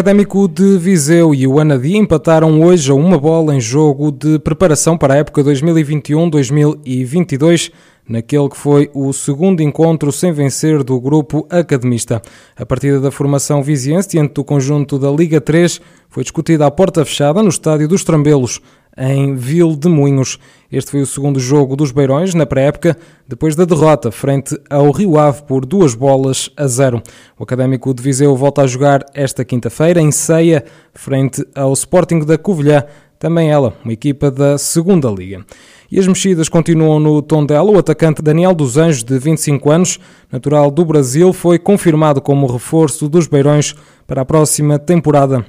Académico de Viseu e o Anadia empataram hoje a uma bola em jogo de preparação para a época 2021-2022, naquele que foi o segundo encontro sem vencer do grupo academista. A partida da formação viziense diante do conjunto da Liga 3 foi discutida à porta fechada no estádio dos Trambelos em Vil de Moinhos. Este foi o segundo jogo dos Beirões na pré-época, depois da derrota frente ao Rio Ave por duas bolas a zero. O Académico de Viseu volta a jogar esta quinta-feira em Ceia, frente ao Sporting da Covilhã, também ela, uma equipa da segunda Liga. E as mexidas continuam no Tondela. O atacante Daniel dos Anjos, de 25 anos, natural do Brasil, foi confirmado como reforço dos Beirões para a próxima temporada.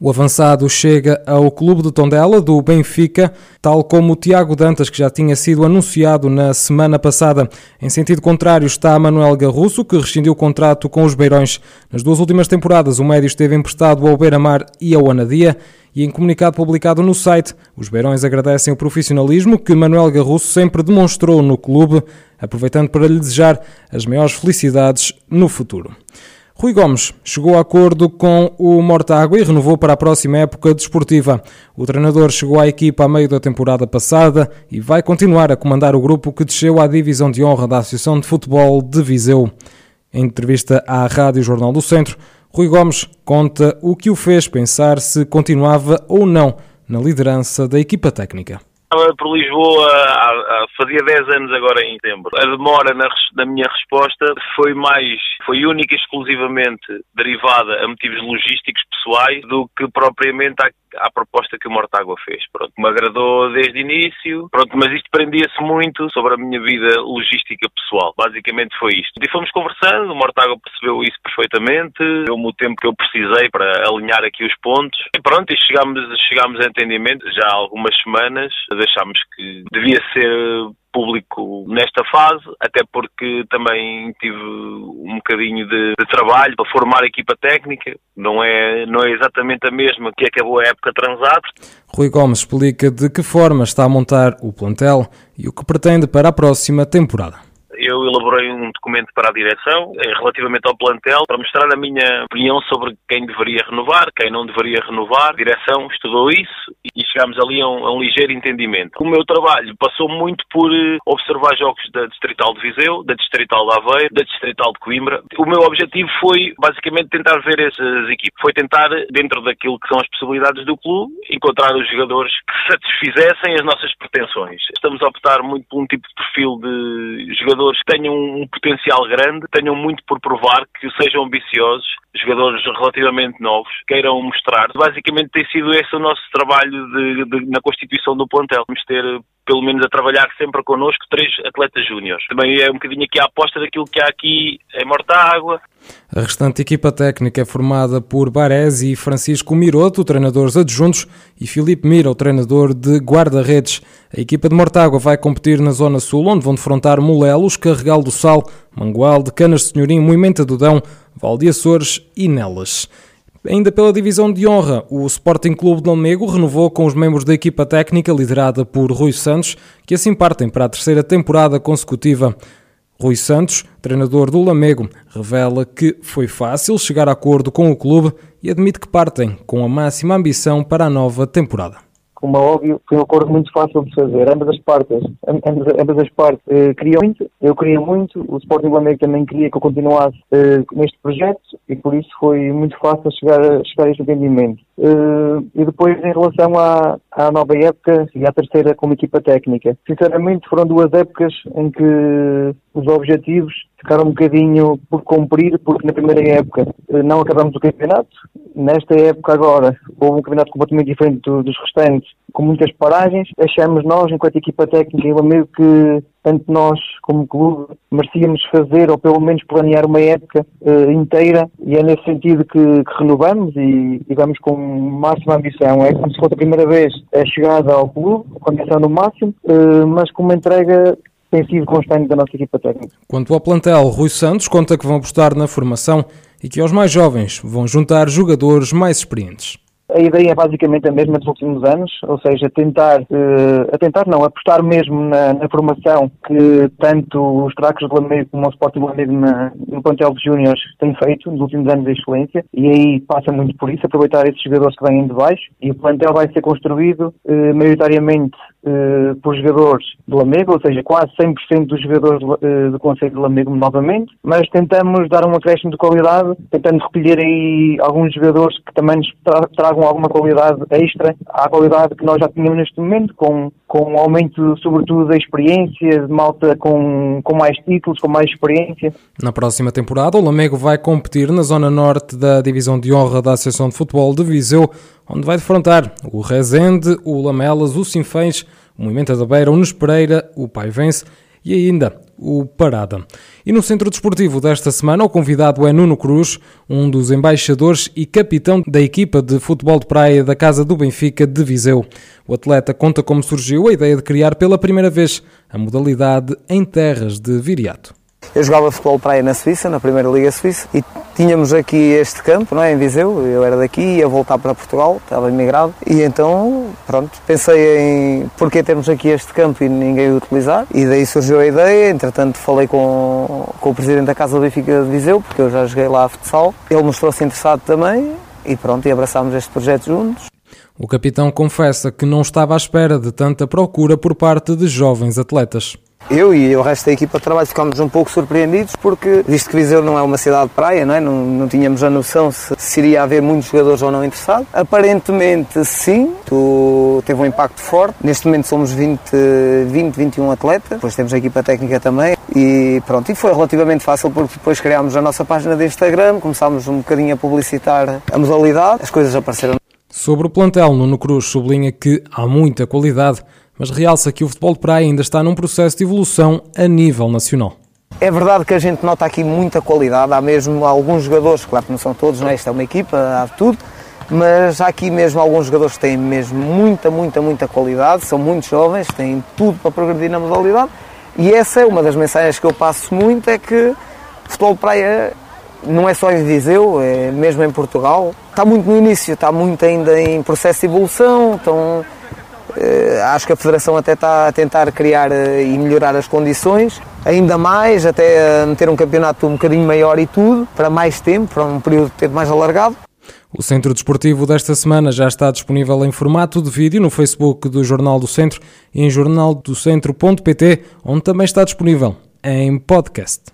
O avançado chega ao clube de Tondela do Benfica, tal como o Tiago Dantas, que já tinha sido anunciado na semana passada. Em sentido contrário está Manuel Garrusso, que rescindiu o contrato com os Beirões. Nas duas últimas temporadas, o médio esteve emprestado ao Beira-Mar e ao Anadia. E em comunicado publicado no site, os Beirões agradecem o profissionalismo que Manuel Garrusso sempre demonstrou no clube, aproveitando para lhe desejar as maiores felicidades no futuro. Rui Gomes chegou a acordo com o Mortágua e renovou para a próxima época desportiva. O treinador chegou à equipa a meio da temporada passada e vai continuar a comandar o grupo que desceu à divisão de honra da Associação de Futebol de Viseu. Em entrevista à Rádio Jornal do Centro, Rui Gomes conta o que o fez pensar se continuava ou não na liderança da equipa técnica estava por Lisboa há, há, fazia 10 anos agora em setembro. A demora na, na, minha resposta foi mais, foi única e exclusivamente derivada a motivos logísticos pessoais do que propriamente à à proposta que o Mortágua fez. Pronto, me agradou desde o início, pronto, mas isto prendia-se muito sobre a minha vida logística pessoal. Basicamente foi isto. E fomos conversando, o Mortágua percebeu isso perfeitamente, deu-me o tempo que eu precisei para alinhar aqui os pontos. E pronto, e chegámos, chegámos a entendimento já há algumas semanas, deixámos que devia ser público nesta fase, até porque também tive um bocadinho de, de, trabalho para formar a equipa técnica, não é, não é exatamente a mesma que acabou a época transada. Rui Gomes explica de que forma está a montar o plantel e o que pretende para a próxima temporada eu elaborei um documento para a direção eh, relativamente ao plantel para mostrar a minha opinião sobre quem deveria renovar, quem não deveria renovar. A direção estudou isso e chegámos ali a um, a um ligeiro entendimento. O meu trabalho passou muito por eh, observar jogos da Distrital de Viseu, da Distrital de Aveiro, da Distrital de Coimbra. O meu objetivo foi basicamente tentar ver essas equipes. Foi tentar, dentro daquilo que são as possibilidades do clube, encontrar os jogadores que satisfizessem as nossas pretensões. Estamos a optar muito por um tipo de perfil de jogadores que tenham um potencial grande, tenham muito por provar, que sejam ambiciosos, jogadores relativamente novos, queiram mostrar. Basicamente tem sido esse o nosso trabalho de, de, na constituição do plantel. Vamos ter pelo menos a trabalhar sempre connosco, três atletas júniores. Também é um bocadinho aqui a aposta daquilo que há aqui em Mortágua. A restante equipa técnica é formada por Baresi e Francisco Miroto, treinadores adjuntos, e Filipe Mira, o treinador de guarda-redes. A equipa de Mortágua vai competir na Zona Sul, onde vão defrontar Molelos, Carregal do Sal, Mangual, de Canas Senhorim, Moimenta do Dão, Valde Açores e Nelas. Ainda pela divisão de honra, o Sporting Clube de Lamego renovou com os membros da equipa técnica liderada por Rui Santos, que assim partem para a terceira temporada consecutiva. Rui Santos, treinador do Lamego, revela que foi fácil chegar a acordo com o clube e admite que partem com a máxima ambição para a nova temporada como é óbvio, foi um acordo muito fácil de fazer. Ambas as partes, ambas, ambas as partes eh, queriam muito, eu queria muito, o Sporting Lamego também queria que eu continuasse eh, neste projeto e por isso foi muito fácil chegar, chegar a este entendimento. Eh, e depois, em relação à, à nova época e à terceira como equipa técnica, sinceramente foram duas épocas em que os objetivos ficaram um bocadinho por cumprir, porque na primeira época eh, não acabamos o campeonato. Nesta época agora, houve um campeonato completamente diferente dos restantes, com muitas paragens. Achamos nós, enquanto equipa técnica, eu meio que tanto nós como clube merecíamos fazer ou pelo menos planear uma época uh, inteira e é nesse sentido que, que renovamos e, e, vamos com máxima ambição. É como se fosse a primeira vez a chegada ao clube, com ambição no máximo, uh, mas com uma entrega tem sido constante da nossa equipa técnica. Quanto ao plantel, Rui Santos conta que vão apostar na formação e que aos mais jovens vão juntar jogadores mais experientes. A ideia é basicamente a mesma dos últimos anos, ou seja, tentar, uh, tentar não, apostar mesmo na, na, formação que tanto os Tracos de Lamego como o Sporting de Lamego no plantel de Júniores têm feito nos últimos anos de excelência e aí passa muito por isso, aproveitar esses jogadores que vêm de baixo e o plantel vai ser construído uh, maioritariamente uh, por jogadores de Lamego, ou seja, quase 100% dos jogadores uh, do Conselho de Lamego novamente, mas tentamos dar um acréscimo de qualidade, tentando recolher aí alguns jogadores que também nos tra tragam alguma qualidade extra à qualidade que nós já tínhamos neste momento, com, com um aumento sobretudo da experiência, de malta com, com mais títulos, com mais experiência. Na próxima temporada, o Lamego vai competir na zona norte da Divisão de Honra da Associação de Futebol de Viseu, onde vai defrontar o Rezende, o Lamelas, o Sinfãs, o Movimento da Beira, o Nespereira, o Paivense e ainda o Parada. E no Centro Desportivo desta semana, o convidado é Nuno Cruz, um dos embaixadores e capitão da equipa de futebol de praia da Casa do Benfica de Viseu. O atleta conta como surgiu a ideia de criar pela primeira vez a modalidade em terras de Viriato. Eu jogava futebol praia na Suíça, na Primeira Liga Suíça, e tínhamos aqui este campo, não é, em Viseu. Eu era daqui, ia voltar para Portugal, estava imigrado, e então, pronto, pensei em porquê termos aqui este campo e ninguém o utilizar, e daí surgiu a ideia. Entretanto, falei com, com o presidente da Casa Benfica de Viseu, porque eu já joguei lá a futsal. Ele mostrou-se interessado também, e pronto, e abraçámos este projeto juntos. O capitão confessa que não estava à espera de tanta procura por parte de jovens atletas. Eu e o resto da equipa de trabalho ficámos um pouco surpreendidos porque, visto que Viseu não é uma cidade de praia, não, é? não, não tínhamos a noção se, se iria haver muitos jogadores ou não interessados. Aparentemente sim, teve um impacto forte. Neste momento somos 20, 20, 21 atletas, depois temos a equipa técnica também e pronto, e foi relativamente fácil porque depois criámos a nossa página de Instagram, começámos um bocadinho a publicitar a modalidade, as coisas apareceram. Sobre o plantel, Nuno Cruz sublinha que há muita qualidade mas realça que o futebol de praia ainda está num processo de evolução a nível nacional. É verdade que a gente nota aqui muita qualidade, há mesmo alguns jogadores, claro que não são todos, não é? Esta é uma equipa, há tudo, mas há aqui mesmo alguns jogadores que têm mesmo muita, muita, muita qualidade, são muito jovens, têm tudo para progredir na modalidade e essa é uma das mensagens que eu passo muito, é que o futebol de praia não é só em Viseu, é mesmo em Portugal. Está muito no início, está muito ainda em processo de evolução, estão acho que a Federação até está a tentar criar eh, e melhorar as condições, ainda mais, até meter um campeonato um bocadinho maior e tudo, para mais tempo, para um período de tempo mais alargado. O Centro Desportivo desta semana já está disponível em formato de vídeo no Facebook do Jornal do Centro e em jornaldocentro.pt, onde também está disponível em podcast.